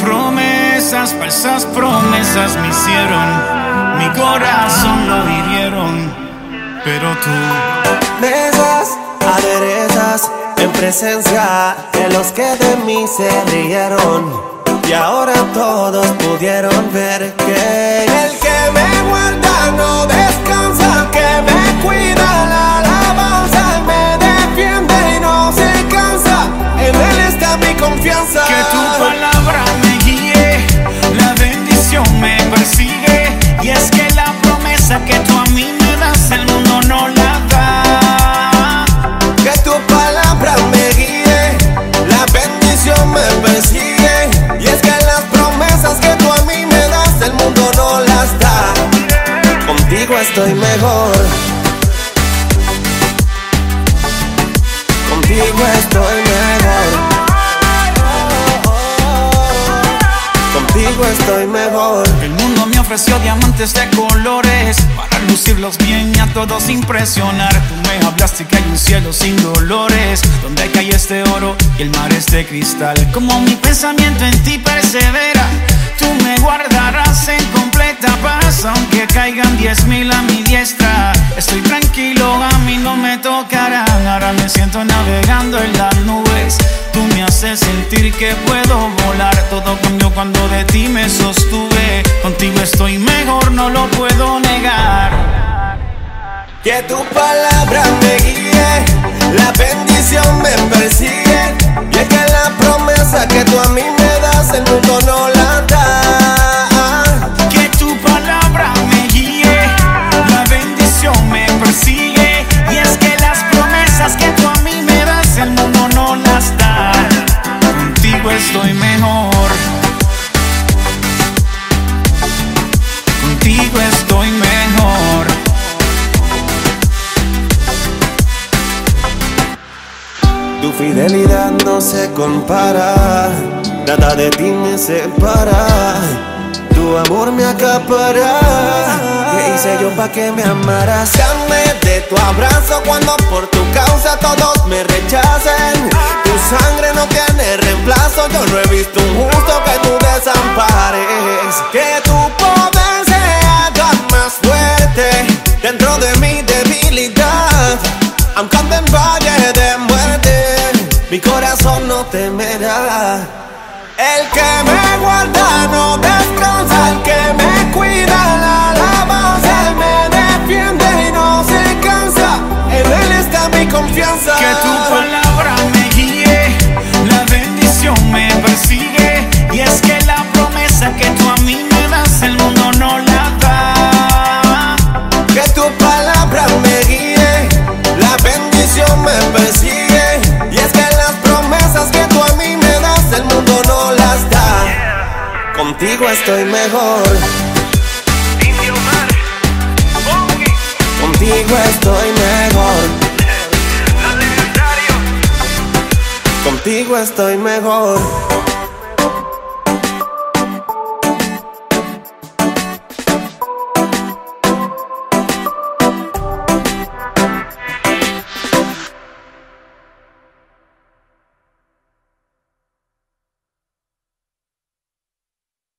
promesas, falsas promesas me hicieron, mi corazón lo hirieron, pero tú mesas aderezas en presencia de los que de mí se rieron y ahora todos pudieron ver que confianza. Que tu palabra me guíe, la bendición me persigue. Y es que la promesa que tú a mí me das, el mundo no la da. Que tu palabra me guíe, la bendición me persigue. Y es que las promesas que tú a mí me das, el mundo no las da. Contigo estoy mejor. Contigo estoy mejor. Ofreció diamantes de colores para lucirlos bien y a todos impresionar. Tú me hablaste que hay un cielo sin dolores, donde cae este oro y el mar es de cristal. Como mi pensamiento en ti persevera, tú me guardarás en completa paz, aunque caigan diez mil a mi diestra. Estoy tranquilo, a mí no me tocarán. Ahora me siento navegando en las nubes. Haces sentir que puedo volar. Todo cambió cuando de ti me sostuve. Contigo estoy mejor, no lo puedo negar. Que tu palabra me guíe, la bendición me persigue. Y es que la promesa que tú a mí me das, el mundo no la da. Que tu palabra me guíe, la bendición me persigue. Estoy mejor. Contigo estoy mejor. Tu fidelidad no se compara, nada de ti me separa. Tu amor me acapara. ¿Qué hice yo pa' que me amaras? Dame de tu abrazo cuando por tu causa todos me rechacen. Tu sangre no tiene reemplazo. Yo no he visto un justo que tú desampares. Que confianza. Que tu palabra me guíe, la bendición me persigue. Y es que la promesa que tú a mí me das, el mundo no la da. Que tu palabra me guíe, la bendición me persigue. Y es que las promesas que tú a mí me das, el mundo no las da. Contigo estoy mejor. Contigo estoy mejor. Contigo estoy mejor.